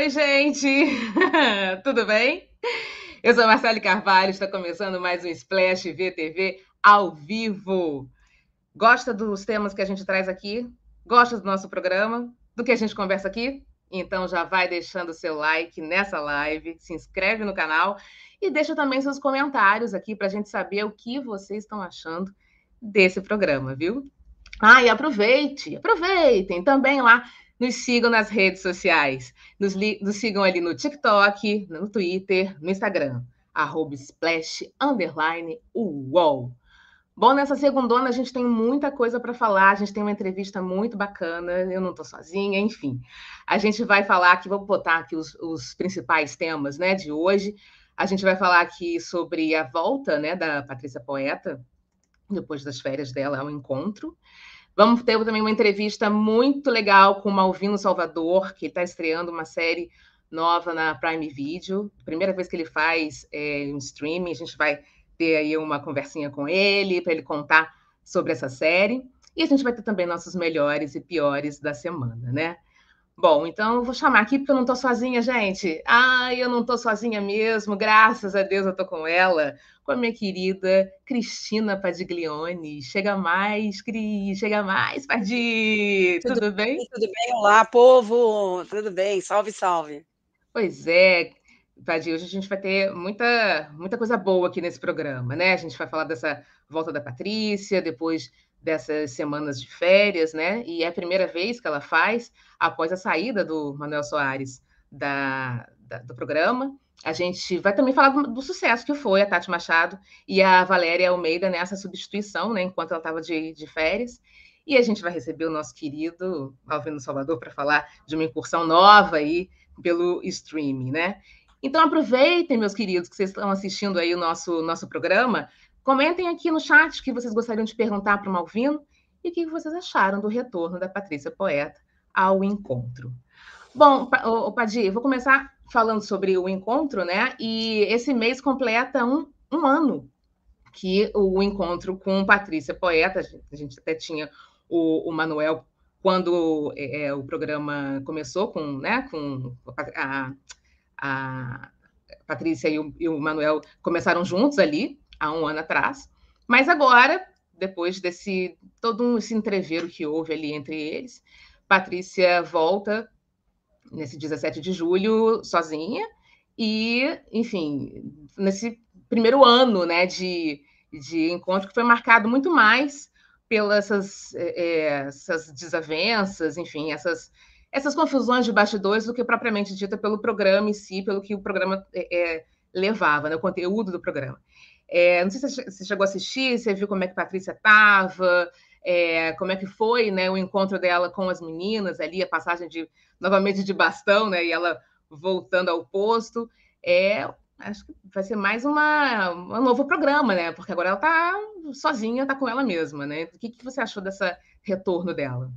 Oi, gente! Tudo bem? Eu sou Marcele Carvalho, está começando mais um Splash VTV ao vivo. Gosta dos temas que a gente traz aqui? Gosta do nosso programa? Do que a gente conversa aqui? Então já vai deixando seu like nessa live, se inscreve no canal e deixa também seus comentários aqui para a gente saber o que vocês estão achando desse programa, viu? Ah, e aproveite, aproveitem também lá nos sigam nas redes sociais. Nos, nos sigam ali no TikTok, no Twitter, no Instagram. Arroba splash, underline, UOL. Bom, nessa segundona a gente tem muita coisa para falar, a gente tem uma entrevista muito bacana, eu não estou sozinha, enfim. A gente vai falar aqui, vou botar aqui os, os, principais temas né, de hoje. A gente vai falar aqui sobre a volta né, da Patrícia Poeta, depois das férias dela ao encontro. Vamos ter também uma entrevista muito legal com o Malvino Salvador, que está estreando uma série nova na Prime Video. Primeira vez que ele faz é, um streaming, a gente vai ter aí uma conversinha com ele, para ele contar sobre essa série. E a gente vai ter também nossos melhores e piores da semana, né? Bom, então eu vou chamar aqui porque eu não estou sozinha, gente. Ai, eu não estou sozinha mesmo, graças a Deus eu estou com ela, com a minha querida Cristina Padiglione. Chega mais, Cris, chega mais, Padi. Tudo, tudo bem? Tudo bem, olá, povo. Tudo bem, salve, salve. Pois é, Padi, hoje a gente vai ter muita, muita coisa boa aqui nesse programa, né? A gente vai falar dessa volta da Patrícia, depois dessas semanas de férias, né? E é a primeira vez que ela faz após a saída do Manuel Soares da, da, do programa. A gente vai também falar do, do, sucesso que foi a Tati Machado e a Valéria Almeida nessa substituição, né? Enquanto ela estava de, de férias. E a gente vai receber o nosso querido Alvino Salvador para falar de uma incursão nova aí pelo streaming, né? Então aproveitem, meus queridos, que vocês estão assistindo aí o nosso, nosso programa, Comentem aqui no chat o que vocês gostariam de perguntar para o Malvino e o que vocês acharam do retorno da Patrícia Poeta ao encontro. Bom, o Padir, vou começar falando sobre o encontro, né? E esse mês completa um, um ano que o encontro com Patrícia Poeta, a gente até tinha o, o Manuel quando é, é o programa começou com, né, com a, a Patrícia e o, e o Manuel começaram juntos ali, há um ano atrás. Mas agora, depois desse todo um, esse entreveiro que houve ali entre eles, Patrícia volta nesse 17 de julho sozinha e, enfim, nesse primeiro ano, né, de, de encontro que foi marcado muito mais pelas essas, é, essas desavenças, enfim, essas essas confusões de bastidores do que propriamente dita pelo programa em si, pelo que o programa é, é, levava, né, o conteúdo do programa. É, não sei se você chegou a assistir, você viu como é que Patrícia estava, é, como é que foi né, o encontro dela com as meninas ali, a passagem de novamente de bastão, né? E ela voltando ao posto. É, acho que vai ser mais uma, um novo programa, né? Porque agora ela está sozinha, está com ela mesma, né? O que, que você achou desse retorno dela?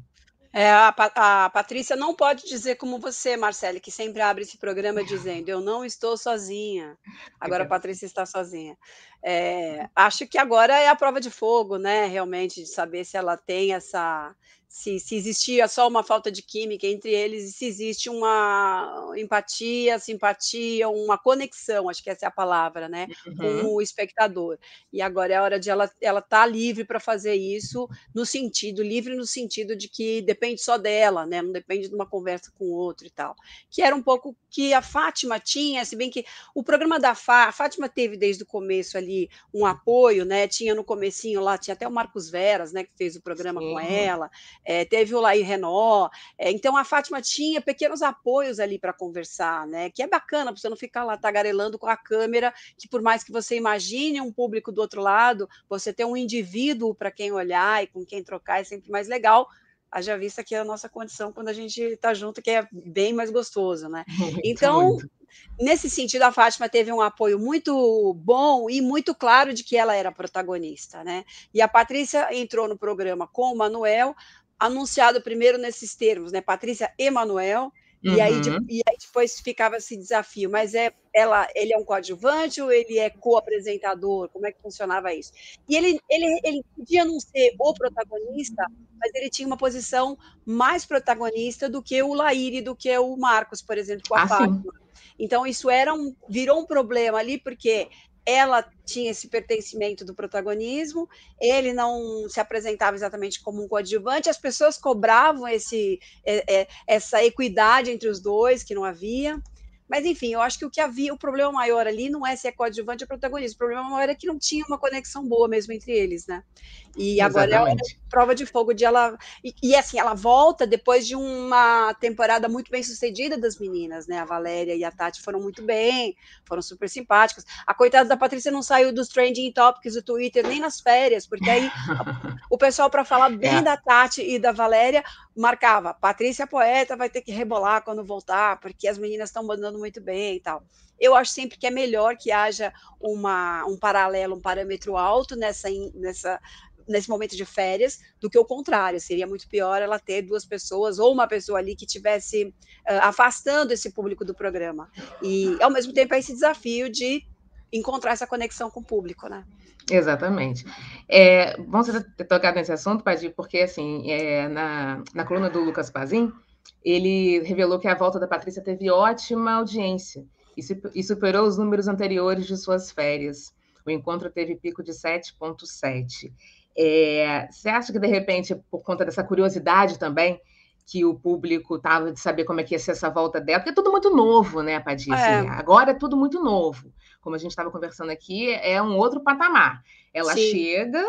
É, a, a, Patrícia não pode dizer como você, Marcele, que sempre abre esse programa dizendo eu não estou sozinha. Agora a Patrícia está sozinha. É, acho que agora é a prova de fogo, né? Realmente, de saber se ela tem essa, se, se existia só uma falta de química entre eles e se existe uma empatia, simpatia, uma conexão, acho que essa é a palavra, né, uhum. com o espectador. E agora é a hora de ela ela tá livre para fazer isso, no sentido livre no sentido de que depende só dela, né, não depende de uma conversa com o outro e tal. Que era um pouco que a Fátima tinha, se bem que o programa da Fá, a Fátima teve desde o começo ali um apoio, né, tinha no comecinho lá, tinha até o Marcos Veras, né, que fez o programa Sim. com ela é, teve o Laí Renó. É, então a Fátima tinha pequenos apoios ali para conversar, né? Que é bacana para você não ficar lá tagarelando com a câmera, que por mais que você imagine um público do outro lado, você ter um indivíduo para quem olhar e com quem trocar é sempre mais legal. Haja vista que é a nossa condição quando a gente está junto, que é bem mais gostoso, né? Então, Muito. nesse sentido, a Fátima teve um apoio muito bom e muito claro de que ela era protagonista, né? E a Patrícia entrou no programa com o Manuel, anunciado primeiro nesses termos, né? Patrícia Emanuel, Uhum. E, aí, e aí depois ficava esse desafio, mas é ela, ele é um coadjuvante ou ele é co-apresentador? Como é que funcionava isso? E ele, ele, ele podia não ser o protagonista, mas ele tinha uma posição mais protagonista do que o Laíri, do que o Marcos, por exemplo, com a ah, Fátima. Então, isso era um, virou um problema ali, porque ela tinha esse pertencimento do protagonismo, ele não se apresentava exatamente como um coadjuvante, as pessoas cobravam esse, é, é, essa equidade entre os dois, que não havia. Mas, enfim, eu acho que o que havia, o problema maior ali não é se é coadjuvante ou protagonista, o problema maior é que não tinha uma conexão boa mesmo entre eles, né? E agora é prova de fogo de ela. E, e, assim, ela volta depois de uma temporada muito bem sucedida das meninas, né? A Valéria e a Tati foram muito bem, foram super simpáticas. A coitada da Patrícia não saiu dos trending topics do Twitter nem nas férias, porque aí o pessoal, para falar bem é. da Tati e da Valéria, marcava: Patrícia Poeta vai ter que rebolar quando voltar, porque as meninas estão mandando muito bem e tal. Eu acho sempre que é melhor que haja uma, um paralelo, um parâmetro alto nessa, nessa nesse momento de férias do que o contrário. Seria muito pior ela ter duas pessoas ou uma pessoa ali que tivesse uh, afastando esse público do programa. E, ao mesmo tempo, é esse desafio de encontrar essa conexão com o público, né? Exatamente. É, bom você ter tocado nesse assunto, Padir, porque, assim, é, na, na coluna do Lucas Pazin, ele revelou que a volta da Patrícia teve ótima audiência e superou os números anteriores de suas férias. O encontro teve pico de 7,7. É, você acha que, de repente, por conta dessa curiosidade também, que o público estava de saber como é que ia ser essa volta dela, porque é tudo muito novo, né, Padir? É. Assim, agora é tudo muito novo. Como a gente estava conversando aqui, é um outro patamar. Ela Sim. chega,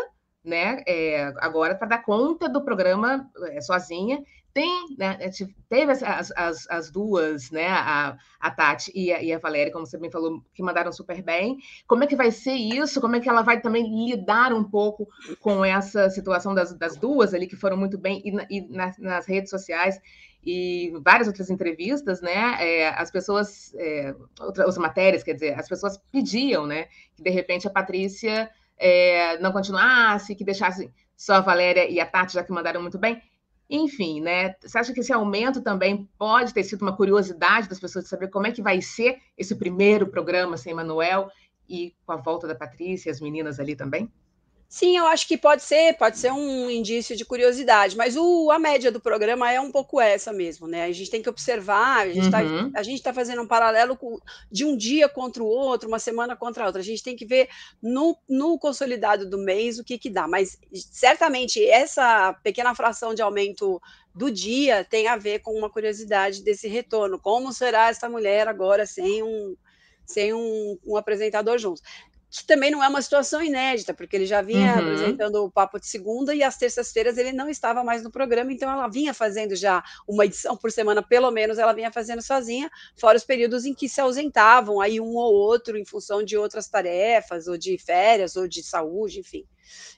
né, é, agora para dar conta do programa é, sozinha, tem, né, é, teve as, as, as, duas, né, a, a Tati e a, e a Valéria, como você bem falou, que mandaram super bem. Como é que vai ser isso? Como é que ela vai também lidar um pouco com essa situação das, das duas ali, que foram muito bem, e, e nas, nas redes sociais, e várias outras entrevistas, né, é, as pessoas, é, outras matérias, quer dizer, as pessoas pediam, né, que de repente a Patrícia é, não continuasse, que deixasse só a Valéria e a Tati, já que mandaram muito bem. Enfim, né? Você acha que esse aumento também pode ter sido uma curiosidade das pessoas de saber como é que vai ser esse primeiro programa sem Manuel e com a volta da Patrícia e as meninas ali também? Sim, eu acho que pode ser, pode ser um indício de curiosidade, mas o, a média do programa é um pouco essa mesmo, né? A gente tem que observar, a gente está uhum. tá fazendo um paralelo com, de um dia contra o outro, uma semana contra a outra. A gente tem que ver no, no consolidado do mês o que, que dá, mas certamente essa pequena fração de aumento do dia tem a ver com uma curiosidade desse retorno. Como será essa mulher agora sem um, sem um, um, apresentador junto que também não é uma situação inédita, porque ele já vinha uhum. apresentando o Papo de Segunda e às terças-feiras ele não estava mais no programa, então ela vinha fazendo já uma edição por semana, pelo menos ela vinha fazendo sozinha, fora os períodos em que se ausentavam aí um ou outro em função de outras tarefas, ou de férias, ou de saúde, enfim.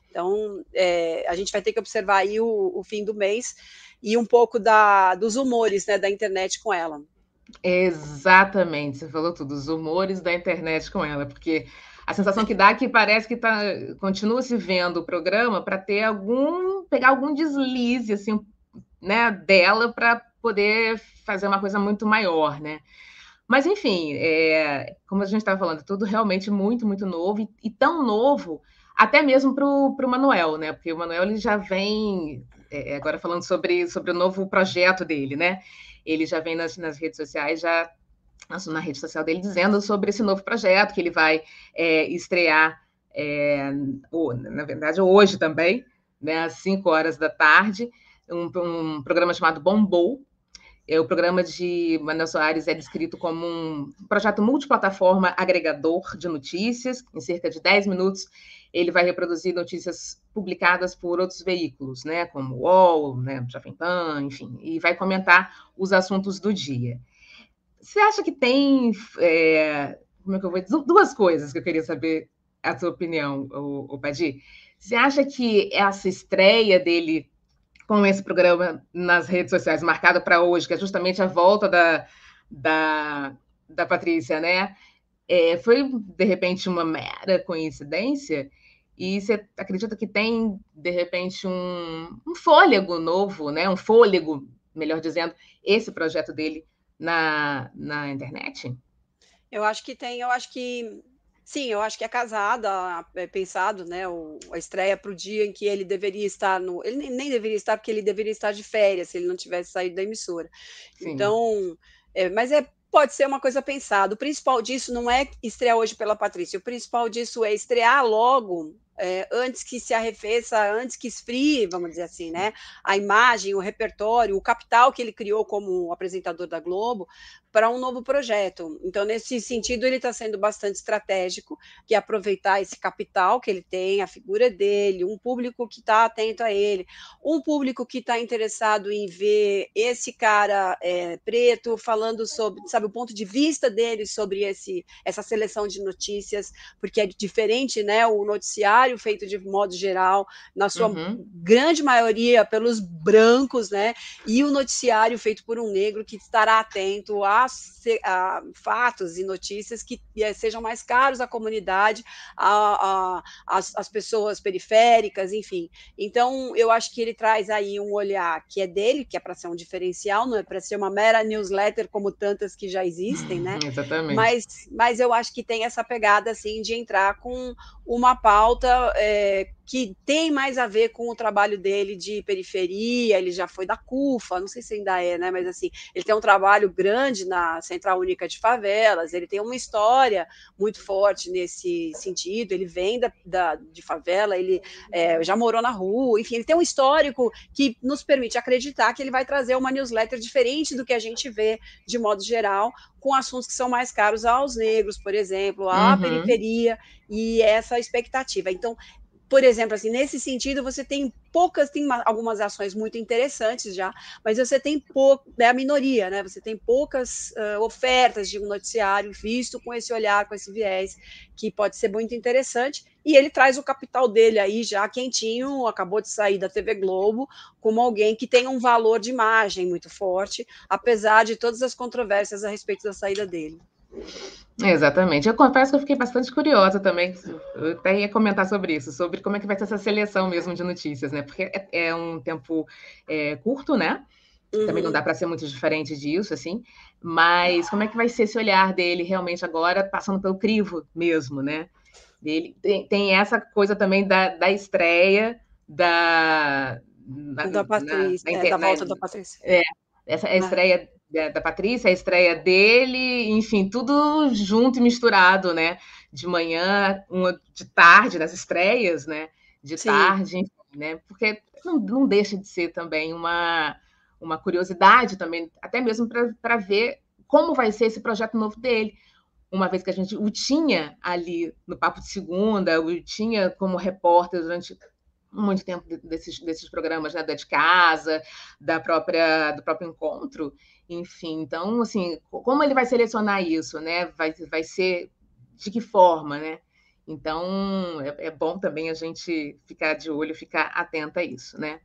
Então, é, a gente vai ter que observar aí o, o fim do mês e um pouco da, dos humores né, da internet com ela. Exatamente, você falou tudo, os humores da internet com ela, porque a sensação que dá é que parece que tá, continua se vendo o programa para ter algum, pegar algum deslize assim, né, dela para poder fazer uma coisa muito maior, né? Mas enfim, é, como a gente estava falando, tudo realmente muito, muito novo e, e tão novo até mesmo para o Manuel, né? Porque o Manuel ele já vem é, agora falando sobre, sobre o novo projeto dele, né? Ele já vem nas, nas redes sociais já na rede social dele dizendo sobre esse novo projeto que ele vai é, estrear, é, na verdade, hoje também, né, às 5 horas da tarde, um, um programa chamado Bombou. É, o programa de Manuel Soares é descrito como um projeto multiplataforma agregador de notícias. Em cerca de 10 minutos, ele vai reproduzir notícias publicadas por outros veículos, né, como o UOL, né, Jovem Pan, enfim, e vai comentar os assuntos do dia. Você acha que tem. É, como é que eu vou dizer? Duas coisas que eu queria saber a sua opinião, o, o. Você acha que essa estreia dele com esse programa nas redes sociais, marcado para hoje, que é justamente a volta da, da, da Patrícia, né? É, foi, de repente, uma mera coincidência? E você acredita que tem, de repente, um, um fôlego novo, né? Um fôlego, melhor dizendo, esse projeto dele na, na internet? Eu acho que tem, eu acho que sim, eu acho que é casada, é pensado, né, o, a estreia para o dia em que ele deveria estar no. Ele nem, nem, deveria estar, porque ele deveria estar de férias se ele não tivesse saído da emissora. Sim. Então, é, mas é pode ser uma coisa pensada. O principal disso não é estrear hoje pela Patrícia, o principal disso é estrear logo é, antes que se arrefeça, antes que esfrie, vamos dizer assim, né? A imagem, o repertório, o capital que ele criou como apresentador da Globo, para um novo projeto. Então, nesse sentido, ele está sendo bastante estratégico, que é aproveitar esse capital que ele tem, a figura dele, um público que está atento a ele, um público que está interessado em ver esse cara é, preto falando sobre, sabe, o ponto de vista dele sobre esse, essa seleção de notícias, porque é diferente, né? O noticiário feito de modo geral, na sua uhum. grande maioria pelos brancos, né? E o noticiário feito por um negro que estará atento a a, fatos e notícias que eh, sejam mais caros à comunidade, às pessoas periféricas, enfim. Então, eu acho que ele traz aí um olhar que é dele, que é para ser um diferencial, não é para ser uma mera newsletter como tantas que já existem, né? Exatamente. Mas, mas eu acho que tem essa pegada assim de entrar com uma pauta é, que tem mais a ver com o trabalho dele de periferia, ele já foi da CUFA, não sei se ainda é, né? Mas assim, ele tem um trabalho grande na Central Única de Favelas, ele tem uma história muito forte nesse sentido, ele vem da, da de favela, ele é, já morou na rua, enfim, ele tem um histórico que nos permite acreditar que ele vai trazer uma newsletter diferente do que a gente vê de modo geral, com assuntos que são mais caros aos negros, por exemplo, à uhum. periferia, e essa expectativa. Então, por exemplo, assim, nesse sentido, você tem poucas, tem uma, algumas ações muito interessantes já, mas você tem pouco, é a minoria, né? Você tem poucas uh, ofertas de um noticiário visto com esse olhar, com esse viés, que pode ser muito interessante. E ele traz o capital dele aí já quentinho, acabou de sair da TV Globo, como alguém que tem um valor de imagem muito forte, apesar de todas as controvérsias a respeito da saída dele. Exatamente. Eu confesso que eu fiquei bastante curiosa também. Eu até ia comentar sobre isso, sobre como é que vai ser essa seleção mesmo de notícias, né? Porque é, é um tempo é, curto, né? Uhum. Também não dá para ser muito diferente disso, assim. Mas como é que vai ser esse olhar dele realmente agora, passando pelo crivo mesmo, né? Ele tem, tem essa coisa também da, da estreia da. Da, da Patrícia, na, na, é, da volta da Patrícia. É, essa é a estreia da, da Patrícia, a estreia dele, enfim, tudo junto e misturado, né? De manhã, uma de tarde, nas estreias, né? De Sim. tarde, enfim, né? Porque não, não deixa de ser também uma, uma curiosidade também, até mesmo para ver como vai ser esse projeto novo dele. Uma vez que a gente o tinha ali no Papo de Segunda, o tinha como repórter durante muito tempo desses, desses programas né, da de casa, da própria do próprio encontro, enfim. Então, assim, como ele vai selecionar isso, né? Vai, vai ser de que forma, né? Então, é, é bom também a gente ficar de olho, ficar atenta a isso, né?